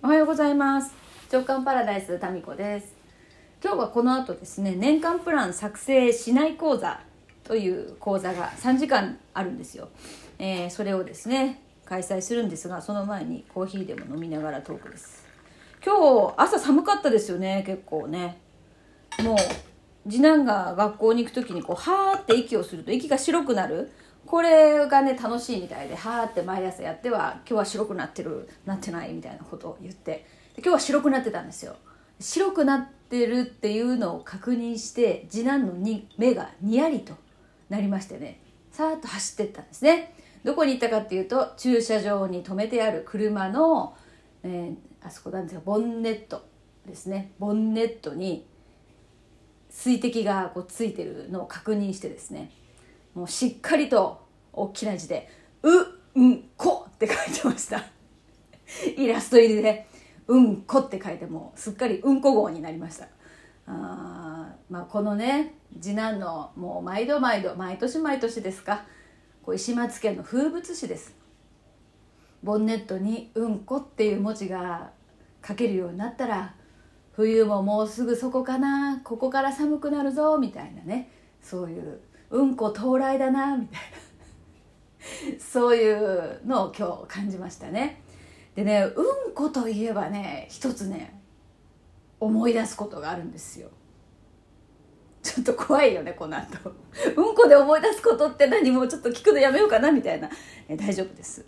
おはようございます。直感パラダイスタミコです。今日はこの後ですね年間プラン作成しない講座という講座が3時間あるんですよ、えー、それをですね開催するんですがその前にコーヒーでも飲みながらトークです。今日朝寒かったですよね結構ね。もう次男が学校に行く時にこうはーって息をすると息が白くなる。これがね楽しいみたいではーって毎朝やっては今日は白くなってるなってないみたいなことを言って今日は白くなってたんですよ。白くなってるっていうのを確認して次男のに目がにやりとなりましてねさーっと走ってったんですね。どこに行ったかっていうと駐車場に止めてある車の、えー、あそこなんですよボンネットですね。ボンネットに水滴がこうついてるのを確認してですねもうしっかりと大きな字で「うんこ」って書いてました。イラスト入りで「うんこ」って書いてもうすっかりうんこ号になりました。あまあこのね次男のもう毎度毎度毎年毎年ですかこう石松家の風物詩です。ボンネットに「うんこ」っていう文字が書けるようになったら冬ももうすぐそこかなここから寒くなるぞみたいなねそういううんこ到来だなみたいな。そういうのを今日感じましたね。でねうんこといえばね一つね思い出すことがあるんですよ。ちょっと怖いよねこの後。うんこで思い出すことって何もちょっと聞くのやめようかなみたいな、え大丈夫です、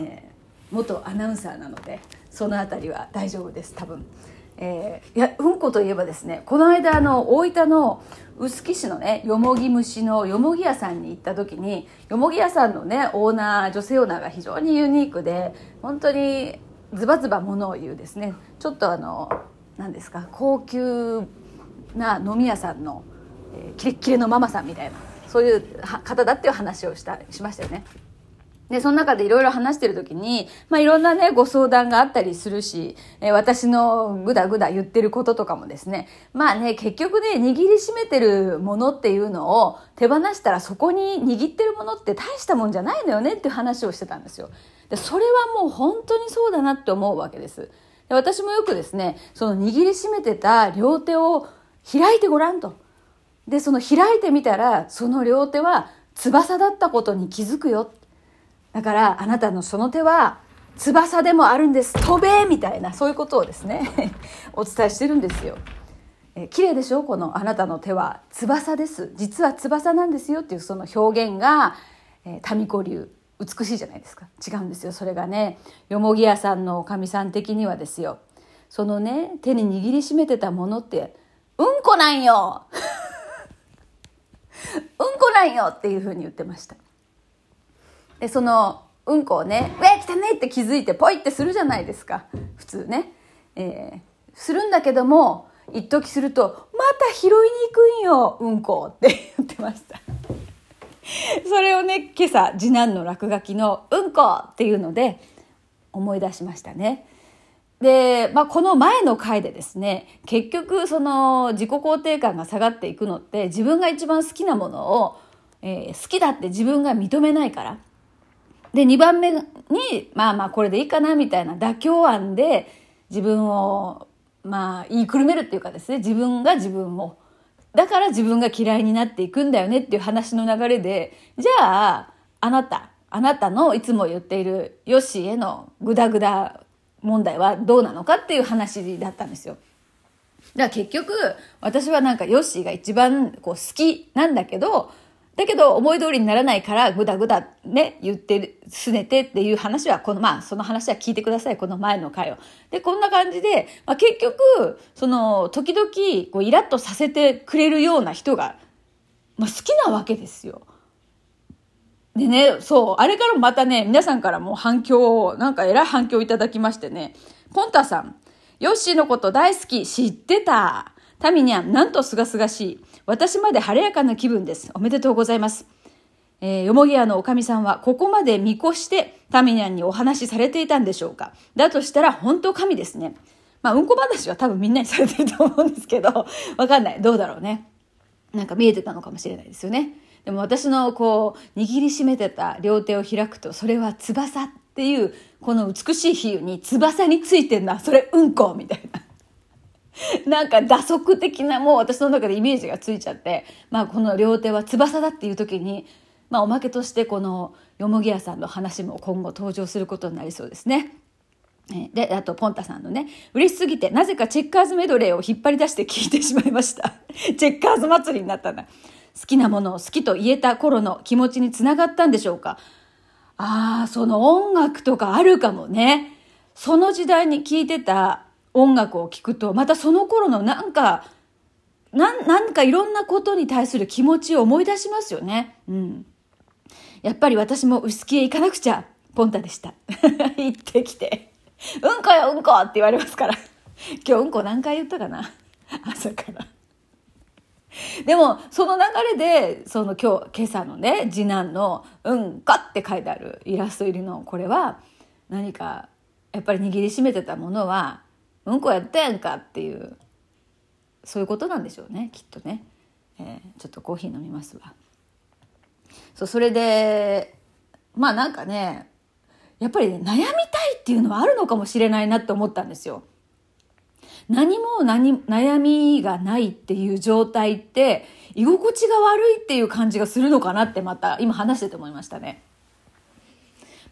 えー、元アナウンサーなのでその辺りは大丈夫です多分。えー、いやうんこといえばですねこの間あの大分の臼杵市のねよもぎ虫のよもぎ屋さんに行った時によもぎ屋さんのねオーナー女性オーナーが非常にユニークで本当にズバズバものを言うですねちょっとあの何ですか高級な飲み屋さんの、えー、キレッキレのママさんみたいなそういう方だっていう話をしたしましたよね。で、その中でいろいろ話してる時に、まあいろんなね、ご相談があったりするし、えー、私のぐだぐだ言ってることとかもですね、まあね、結局ね、握りしめてるものっていうのを手放したらそこに握ってるものって大したもんじゃないのよねっていう話をしてたんですよ。で、それはもう本当にそうだなって思うわけです。で私もよくですね、その握りしめてた両手を開いてごらんと。で、その開いてみたら、その両手は翼だったことに気づくよ。だからあなたのその手は翼でもあるんです。飛べみたいなそういうことをですね お伝えしてるんですよ。え綺麗でしょ？このあなたの手は翼です。実は翼なんですよっていうその表現が、えー、民子流美しいじゃないですか。違うんですよ。それがねよもぎ屋さんのおかみさん的にはですよ。そのね手に握りしめてたものってうんこなんよ！うんこなんよ！っていうふうに言ってました。でそのうんこをね「ウェ来たね!」って気づいてポイってするじゃないですか普通ね、えー、するんだけども一時すると「また拾いに行くんようんこ」って言ってました それをね今朝次男の落書きの「うんこ」っていうので思い出しましたね。で、まあ、この前の回でですね結局その自己肯定感が下がっていくのって自分が一番好きなものを、えー、好きだって自分が認めないからで、2番目に、まあまあこれでいいかなみたいな妥協案で自分を、まあ言いくるめるっていうかですね、自分が自分を。だから自分が嫌いになっていくんだよねっていう話の流れで、じゃあ、あなた、あなたのいつも言っているヨッシーへのグダグダ問題はどうなのかっていう話だったんですよ。だから結局、私はなんかヨッシーが一番こう好きなんだけど、だけど思い通りにならないからぐだぐだね、言ってる、すねてっていう話は、この、まあ、その話は聞いてください。この前の回を。で、こんな感じで、まあ、結局、その、時々、こう、イラッとさせてくれるような人が、まあ、好きなわけですよ。でね、そう、あれからまたね、皆さんからも反響を、なんか偉い反響をいただきましてね、ポンタさん、ヨッシーのこと大好き、知ってた。タミニャン、なんとすがすがしい。私まで晴れやかな気分です。おめでとうございます。えー、よもぎ屋のおかみさんはここまで見越してタミニャンにお話しされていたんでしょうかだとしたら本当神ですね。まあ、うんこ話は多分みんなにされてると思うんですけど、わかんない。どうだろうね。なんか見えてたのかもしれないですよね。でも私のこう、握りしめてた両手を開くと、それは翼っていうこの美しい比喩に翼についてんだそれうんこみたいな。なんか打足的なもう私の中でイメージがついちゃって、まあこの両手は翼だっていう時に、まあおまけとしてこのよもぎ屋さんの話も今後登場することになりそうですね。で、あと、ポンタさんのね、嬉しすぎて、なぜかチェッカーズメドレーを引っ張り出して聞いてしまいました。チェッカーズ祭りになったんだ。好きなものを好きと言えた頃の気持ちにつながったんでしょうか。ああ、その音楽とかあるかもね。その時代に聴いてた音楽を聴くと、またその頃のなんか、なん、なんかいろんなことに対する気持ちを思い出しますよね。うん。やっぱり私も薄木へ行かなくちゃ、ポンタでした。行ってきて。うんこよ、うんこって言われますから。今日うんこ何回言ったかな 朝から。でも、その流れで、その今日、今朝のね、次男の、うんこって書いてあるイラスト入りの、これは、何か、やっぱり握りしめてたものは、うんこやったやんかっていう、そういうことなんでしょうね、きっとね。えー、ちょっとコーヒー飲みますわ。そう、それで、まあなんかね、やっぱり、ね、悩みたいっていうのはあるのかもしれないなって思ったんですよ。何も何悩みがないっていう状態って居心地が悪いっていう感じがするのかなってまた今話してて思いましたね。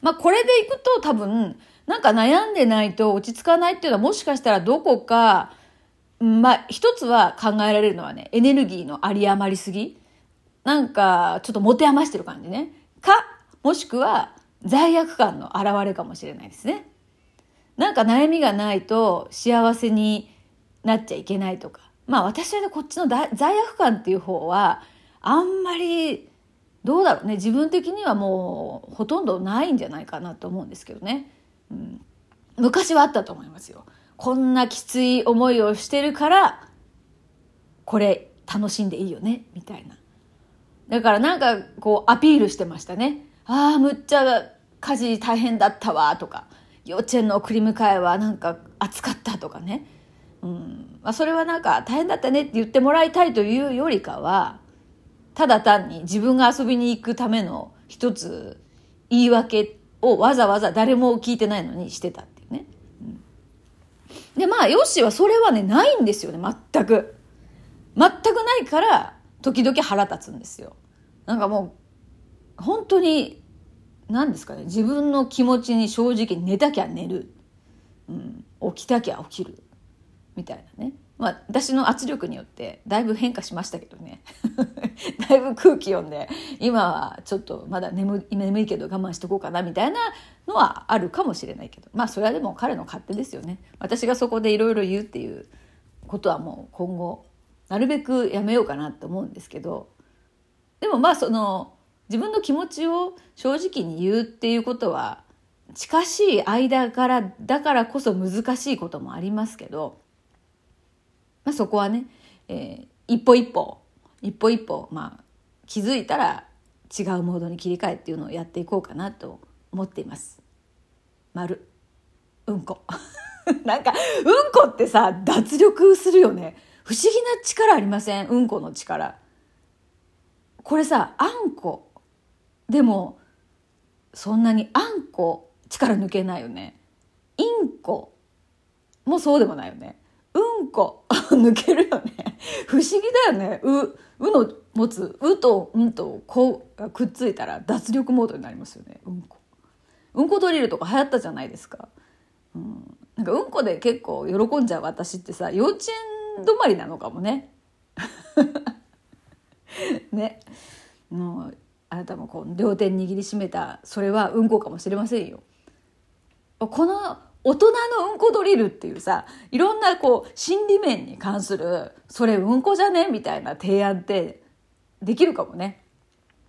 まあこれでいくと多分なんか悩んでないと落ち着かないっていうのはもしかしたらどこかまあ一つは考えられるのはねエネルギーの有り余りすぎなんかちょっと持て余してる感じね。かもしくは罪悪感の表れかもしれないですね。なんか悩みがないと幸せになっちゃいけないとか。まあ私はね、こっちの罪悪感っていう方は、あんまり、どうだろうね。自分的にはもうほとんどないんじゃないかなと思うんですけどね。うん、昔はあったと思いますよ。こんなきつい思いをしてるから、これ楽しんでいいよね、みたいな。だからなんかこうアピールしてましたね。ああ、むっちゃ家事大変だったわ、とか。幼稚園の送り迎えはなんか暑かったとかね。うんまあ、それはなんか大変だったねって言ってもらいたいというよりかは、ただ単に自分が遊びに行くための一つ言い訳をわざわざ誰も聞いてないのにしてたっていうね。うん、で、まあ、ヨッシーはそれはね、ないんですよね、全く。全くないから、時々腹立つんですよ。なんかもう、本当に何ですかね。自分の気持ちに正直寝たきゃ寝る、うん、起きたきゃ起きる。みたいなね。まあ私の圧力によってだいぶ変化しましたけどね。だいぶ空気読んで今はちょっとまだ眠眠いけど我慢しとこうかなみたいなのはあるかもしれないけど。まあそれはでも彼の勝手ですよね。私がそこでいろいろ言うっていうことはもう今後なるべくやめようかなと思うんですけど。でもまあその自分の気持ちを正直に言うっていうことは近しい間からだからこそ難しいこともありますけど、まあ、そこはね、えー、一歩一歩一歩一歩、まあ、気づいたら違うモードに切り替えっていうのをやっていこうかなと思っています。丸。うんこ。なんかうんこってさ脱力するよね。不思議な力ありません？うんこの力。これさあんこ。でもそんなにあんこ力抜けないよね。インコもそうでもないよね。うんこ抜けるよね。不思議だよね。ううの持つうとうんとこうがくっついたら脱力モードになりますよね。うんこ。うんこドリルとか流行ったじゃないですか、うん、なんかうんこで結構喜んじゃう私ってさ幼稚園止まりなのかもね。ね。もうあなたもこう両手握りしめたそれはうんこかもしれませんよ。この大人のうんこドリルっていうさいろんなこう心理面に関するそれうんこじゃねみたいな提案ってできるかもね。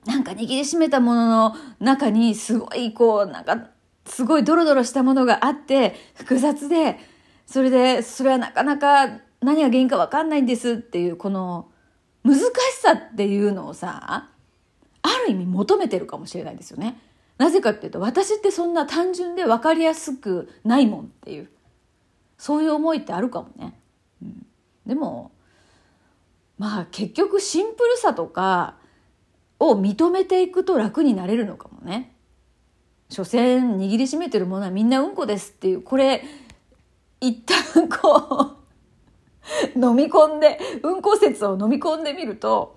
なんか握りしめたものの中にすごいこうなんかすごいドロドロしたものがあって複雑でそれでそれはなかなか何が原因か分かんないんですっていうこの難しさっていうのをさある意味求めてるかもしれないですよね。なぜかっていうと私ってそんな単純で分かりやすくないもんっていうそういう思いってあるかもね。うん、でもまあ結局シンプルさとかを認めていくと楽になれるのかもね。所詮握りしめてるものはみんなうんこですっていうこれ一旦こう 飲み込んでうんこ説を飲み込んでみると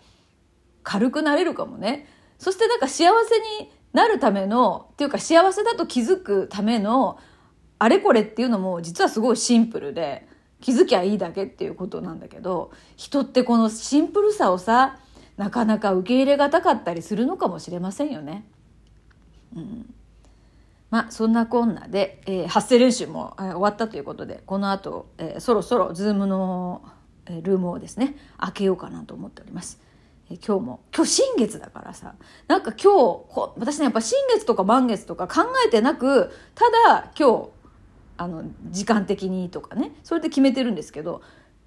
軽くなれるかもね。そしてなんか幸せになるためのっていうか幸せだと気づくためのあれこれっていうのも実はすごいシンプルで気づきゃいいだけっていうことなんだけど人ってこのシンプルさをさなかなか受け入れがたかったりするのかもしれませんよね。うん、まあそんなこんなで、えー、発声練習も、えー、終わったということでこの後、えー、そろそろズームの、えー、ルームをですね開けようかなと思っております。今日も今日新月だからさなんか今日私ねやっぱ新月とか満月とか考えてなくただ今日あの時間的にとかねそれで決めてるんですけど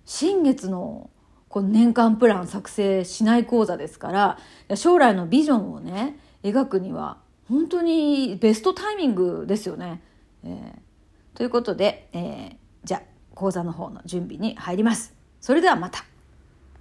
新月のこの年間プラン作成しない講座ですから将来のビジョンをね描くには本当にベストタイミングですよね。えー、ということで、えー、じゃあ講座の方の準備に入ります。それではまた。